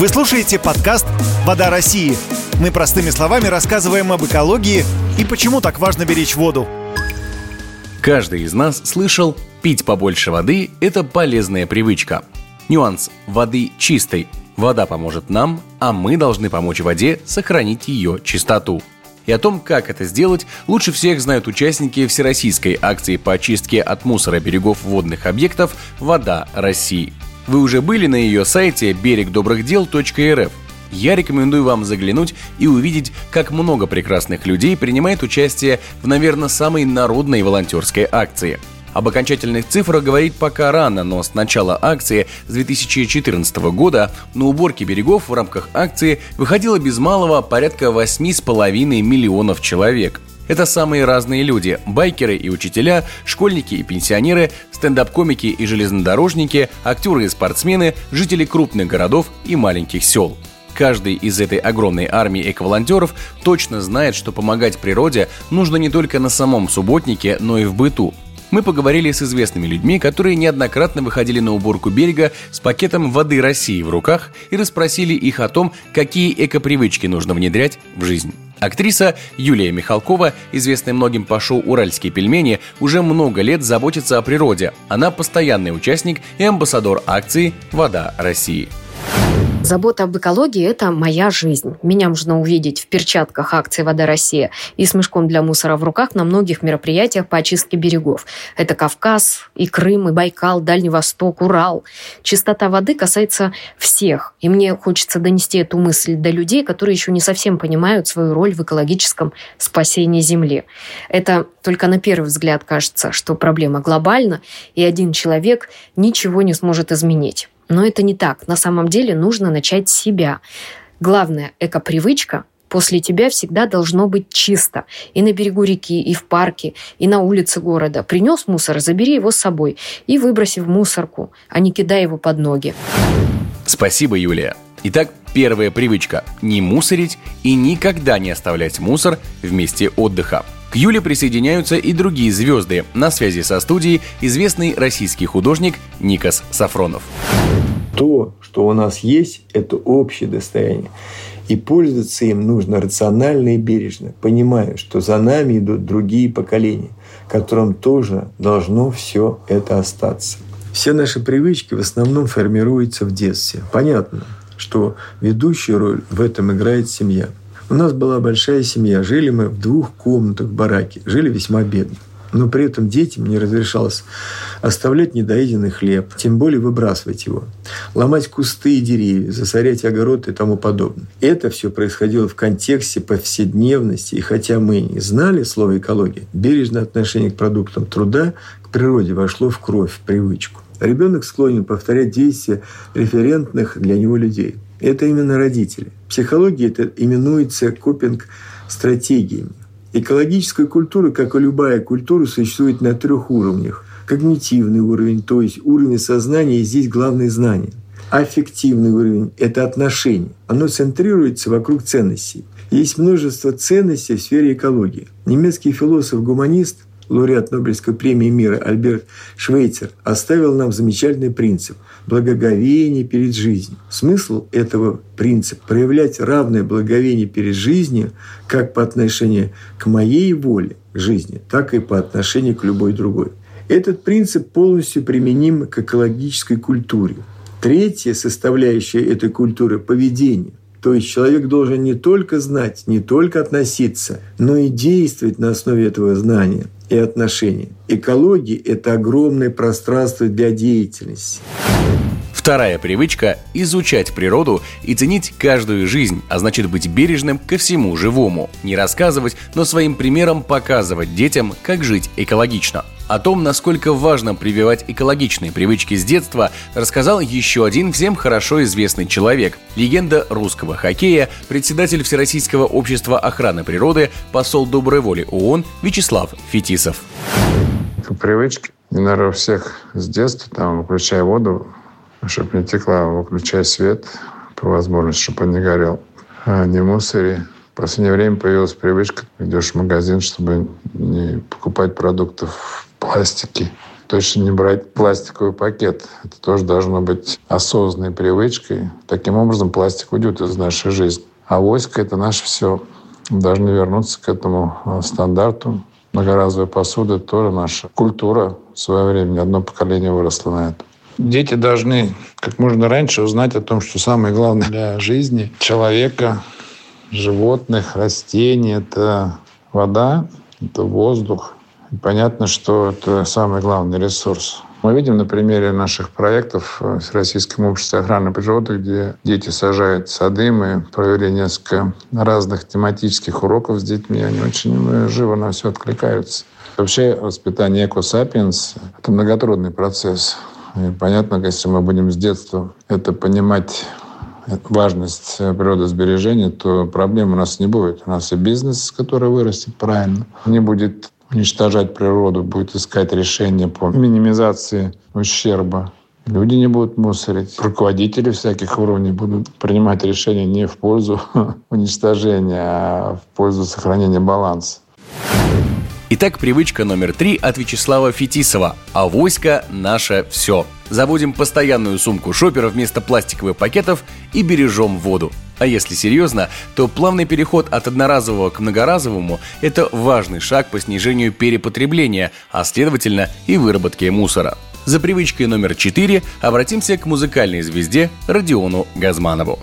Вы слушаете подкаст «Вода России». Мы простыми словами рассказываем об экологии и почему так важно беречь воду. Каждый из нас слышал, пить побольше воды – это полезная привычка. Нюанс – воды чистой. Вода поможет нам, а мы должны помочь воде сохранить ее чистоту. И о том, как это сделать, лучше всех знают участники всероссийской акции по очистке от мусора берегов водных объектов «Вода России». Вы уже были на ее сайте берегдобрыхдел.рф. Я рекомендую вам заглянуть и увидеть, как много прекрасных людей принимает участие в, наверное, самой народной волонтерской акции. Об окончательных цифрах говорить пока рано, но с начала акции с 2014 года на уборке берегов в рамках акции выходило без малого порядка 8,5 миллионов человек – это самые разные люди – байкеры и учителя, школьники и пенсионеры, стендап-комики и железнодорожники, актеры и спортсмены, жители крупных городов и маленьких сел. Каждый из этой огромной армии экволонтеров точно знает, что помогать природе нужно не только на самом субботнике, но и в быту. Мы поговорили с известными людьми, которые неоднократно выходили на уборку берега с пакетом воды России в руках и расспросили их о том, какие экопривычки нужно внедрять в жизнь. Актриса Юлия Михалкова, известная многим по шоу «Уральские пельмени», уже много лет заботится о природе. Она постоянный участник и амбассадор акции «Вода России». Забота об экологии – это моя жизнь. Меня можно увидеть в перчатках акции «Вода Россия» и с мешком для мусора в руках на многих мероприятиях по очистке берегов. Это Кавказ, и Крым, и Байкал, Дальний Восток, Урал. Чистота воды касается всех. И мне хочется донести эту мысль до людей, которые еще не совсем понимают свою роль в экологическом спасении Земли. Это только на первый взгляд кажется, что проблема глобальна, и один человек ничего не сможет изменить. Но это не так. На самом деле нужно начать с себя. Главная экопривычка после тебя всегда должно быть чисто. И на берегу реки, и в парке, и на улице города. Принес мусор, забери его с собой и выброси в мусорку, а не кидай его под ноги. Спасибо, Юлия. Итак, первая привычка – не мусорить и никогда не оставлять мусор в месте отдыха. К Юле присоединяются и другие звезды. На связи со студией известный российский художник Никас Сафронов. То, что у нас есть, это общее достояние. И пользоваться им нужно рационально и бережно, понимая, что за нами идут другие поколения, которым тоже должно все это остаться. Все наши привычки в основном формируются в детстве. Понятно, что ведущую роль в этом играет семья – у нас была большая семья. Жили мы в двух комнатах в бараке. Жили весьма бедно. Но при этом детям не разрешалось оставлять недоеденный хлеб, тем более выбрасывать его, ломать кусты и деревья, засорять огород и тому подобное. Это все происходило в контексте повседневности, и хотя мы не знали слово экология, бережное отношение к продуктам труда, к природе вошло в кровь, в привычку. Ребенок склонен повторять действия референтных для него людей – это именно родители. В психологии это именуется копинг-стратегиями. Экологическая культура, как и любая культура, существует на трех уровнях. Когнитивный уровень, то есть уровень сознания, и здесь главное знание. Аффективный уровень – это отношение. Оно центрируется вокруг ценностей. Есть множество ценностей в сфере экологии. Немецкий философ-гуманист – лауреат Нобелевской премии мира Альберт Швейцер оставил нам замечательный принцип – благоговение перед жизнью. Смысл этого принципа – проявлять равное благоговение перед жизнью как по отношению к моей воле к жизни, так и по отношению к любой другой. Этот принцип полностью применим к экологической культуре. Третья составляющая этой культуры – поведение. То есть человек должен не только знать, не только относиться, но и действовать на основе этого знания и отношений. Экология – это огромное пространство для деятельности. Вторая привычка – изучать природу и ценить каждую жизнь, а значит быть бережным ко всему живому. Не рассказывать, но своим примером показывать детям, как жить экологично. О том, насколько важно прививать экологичные привычки с детства, рассказал еще один всем хорошо известный человек – легенда русского хоккея, председатель Всероссийского общества охраны природы, посол доброй воли ООН Вячеслав Фетисов. Привычки, наверное, всех с детства, там, включая воду, чтобы не текла, выключай свет по возможности, чтобы он не горел. А не мусори. В последнее время появилась привычка, идешь в магазин, чтобы не покупать продуктов в пластике. точно не брать пластиковый пакет. Это тоже должно быть осознанной привычкой. Таким образом, пластик уйдет из нашей жизни. А войско – это наше все. Мы должны вернуться к этому э, стандарту. Многоразовая посуда – это тоже наша культура. В свое время одно поколение выросло на этом. Дети должны как можно раньше узнать о том, что самое главное для жизни человека, животных, растений – это вода, это воздух. И понятно, что это самый главный ресурс. Мы видим на примере наших проектов с Российским обществом охраны природы, где дети сажают сады, мы провели несколько разных тематических уроков с детьми, они очень живо на все откликаются. Вообще воспитание экосапиенс – это многотрудный процесс. И понятно, если мы будем с детства это понимать важность природосбережения, то проблем у нас не будет. У нас и бизнес, который вырастет правильно, не будет уничтожать природу, будет искать решения по минимизации ущерба. Люди не будут мусорить. Руководители всяких уровней будут принимать решения не в пользу уничтожения, а в пользу сохранения баланса. Итак, привычка номер три от Вячеслава Фетисова. А войско – наше все. Заводим постоянную сумку шопера вместо пластиковых пакетов и бережем воду. А если серьезно, то плавный переход от одноразового к многоразовому – это важный шаг по снижению перепотребления, а следовательно и выработке мусора. За привычкой номер четыре обратимся к музыкальной звезде Родиону Газманову.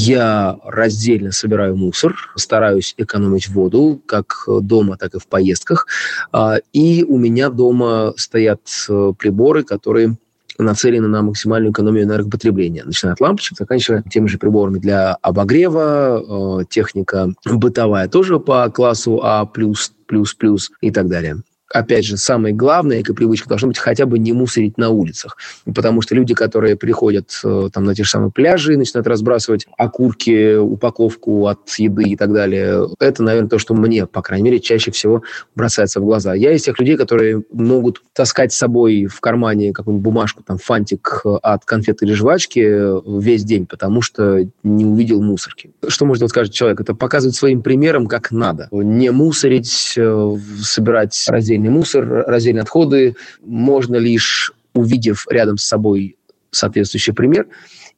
Я раздельно собираю мусор, стараюсь экономить воду, как дома, так и в поездках. А, и у меня дома стоят э, приборы, которые нацелены на максимальную экономию энергопотребления, начиная от лампочек, заканчивая теми же приборами для обогрева, э, техника бытовая тоже по классу А++, плюс, плюс, плюс и так далее опять же, самое главное, эко-привычка должна быть хотя бы не мусорить на улицах. Потому что люди, которые приходят э, там, на те же самые пляжи и начинают разбрасывать окурки, упаковку от еды и так далее, это, наверное, то, что мне, по крайней мере, чаще всего бросается в глаза. Я из тех людей, которые могут таскать с собой в кармане какую-нибудь бумажку, там, фантик от конфеты или жвачки весь день, потому что не увидел мусорки. Что может вот скажет человек? Это показывает своим примером, как надо. Не мусорить, э, собирать раздельно раздельный мусор, раздельные отходы можно лишь увидев рядом с собой соответствующий пример,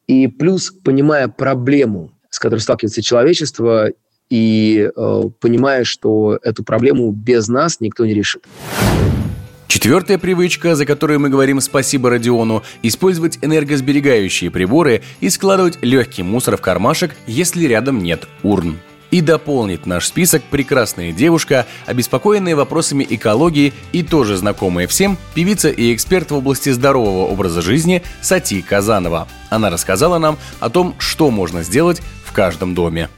и плюс понимая проблему, с которой сталкивается человечество, и э, понимая, что эту проблему без нас никто не решит. Четвертая привычка, за которую мы говорим спасибо Родиону, использовать энергосберегающие приборы и складывать легкий мусор в кармашек, если рядом нет урн. И дополнит наш список прекрасная девушка, обеспокоенная вопросами экологии и тоже знакомая всем певица и эксперт в области здорового образа жизни Сати Казанова. Она рассказала нам о том, что можно сделать в каждом доме.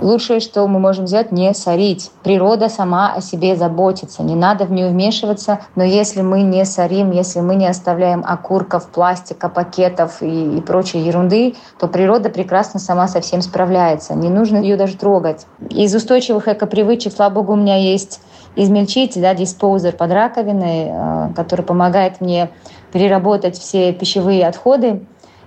Лучшее, что мы можем сделать, не сорить. Природа сама о себе заботится, не надо в нее вмешиваться. Но если мы не сорим, если мы не оставляем окурков, пластика, пакетов и, и прочей ерунды, то природа прекрасно сама со всем справляется. Не нужно ее даже трогать. Из устойчивых экопривычек, слава богу, у меня есть измельчитель, да, диспоузер под раковиной, э, который помогает мне переработать все пищевые отходы.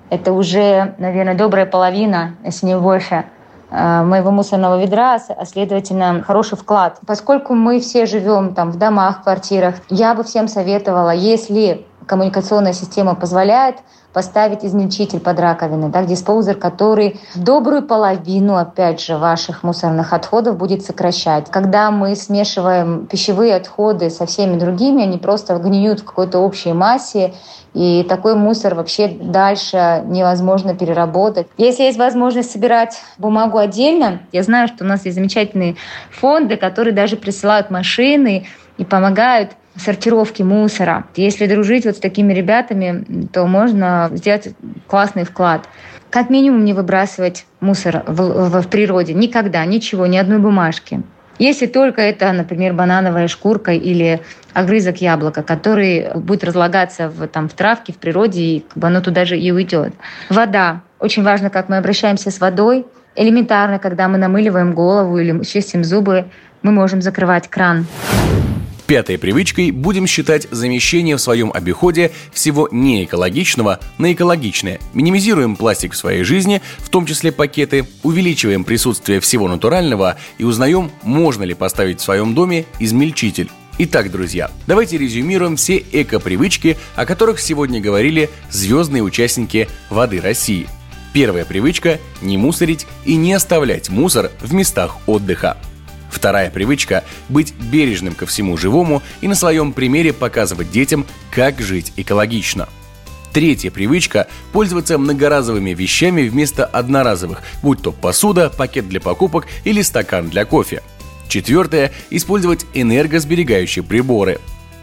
Это уже, наверное, добрая половина, если не больше – моего мусорного ведра, а следовательно хороший вклад. Поскольку мы все живем там в домах, квартирах, я бы всем советовала, если коммуникационная система позволяет, поставить измельчитель под раковиной, да, диспоузер, который добрую половину, опять же, ваших мусорных отходов будет сокращать. Когда мы смешиваем пищевые отходы со всеми другими, они просто гниют в какой-то общей массе, и такой мусор вообще дальше невозможно переработать. Если есть возможность собирать бумагу отдельно, я знаю, что у нас есть замечательные фонды, которые даже присылают машины и помогают сортировки мусора. Если дружить вот с такими ребятами, то можно сделать классный вклад. Как минимум не выбрасывать мусор в, в, природе. Никогда, ничего, ни одной бумажки. Если только это, например, банановая шкурка или огрызок яблока, который будет разлагаться в, там, в травке, в природе, и как бы оно туда же и уйдет. Вода. Очень важно, как мы обращаемся с водой. Элементарно, когда мы намыливаем голову или чистим зубы, мы можем закрывать кран. Пятой привычкой будем считать замещение в своем обиходе всего неэкологичного на экологичное. Минимизируем пластик в своей жизни, в том числе пакеты, увеличиваем присутствие всего натурального и узнаем, можно ли поставить в своем доме измельчитель. Итак, друзья, давайте резюмируем все эко-привычки, о которых сегодня говорили звездные участники «Воды России». Первая привычка – не мусорить и не оставлять мусор в местах отдыха. Вторая привычка – быть бережным ко всему живому и на своем примере показывать детям, как жить экологично. Третья привычка – пользоваться многоразовыми вещами вместо одноразовых, будь то посуда, пакет для покупок или стакан для кофе – Четвертое – использовать энергосберегающие приборы.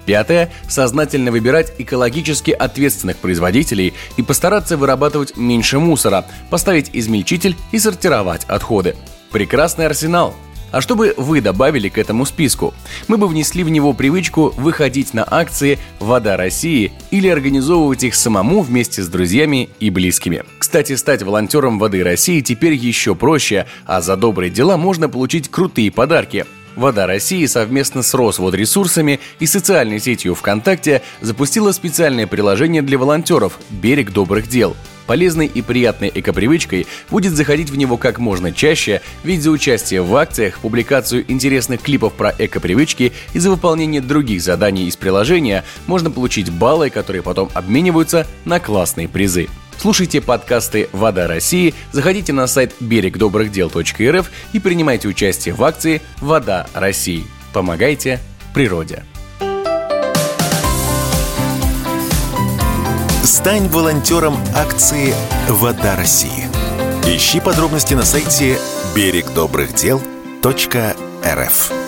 Пятое – сознательно выбирать экологически ответственных производителей и постараться вырабатывать меньше мусора, поставить измельчитель и сортировать отходы. Прекрасный арсенал – а что бы вы добавили к этому списку? Мы бы внесли в него привычку выходить на акции «Вода России» или организовывать их самому вместе с друзьями и близкими. Кстати, стать волонтером «Воды России» теперь еще проще, а за добрые дела можно получить крутые подарки – «Вода России» совместно с Росводресурсами и социальной сетью ВКонтакте запустила специальное приложение для волонтеров «Берег добрых дел», Полезной и приятной экопривычкой будет заходить в него как можно чаще, ведь за участие в акциях, публикацию интересных клипов про экопривычки и за выполнение других заданий из приложения можно получить баллы, которые потом обмениваются на классные призы. Слушайте подкасты «Вода России», заходите на сайт берегдобрыхдел.рф и принимайте участие в акции «Вода России». Помогайте природе. Стань волонтером акции «Вода России». Ищи подробности на сайте берегдобрыхдел.рф.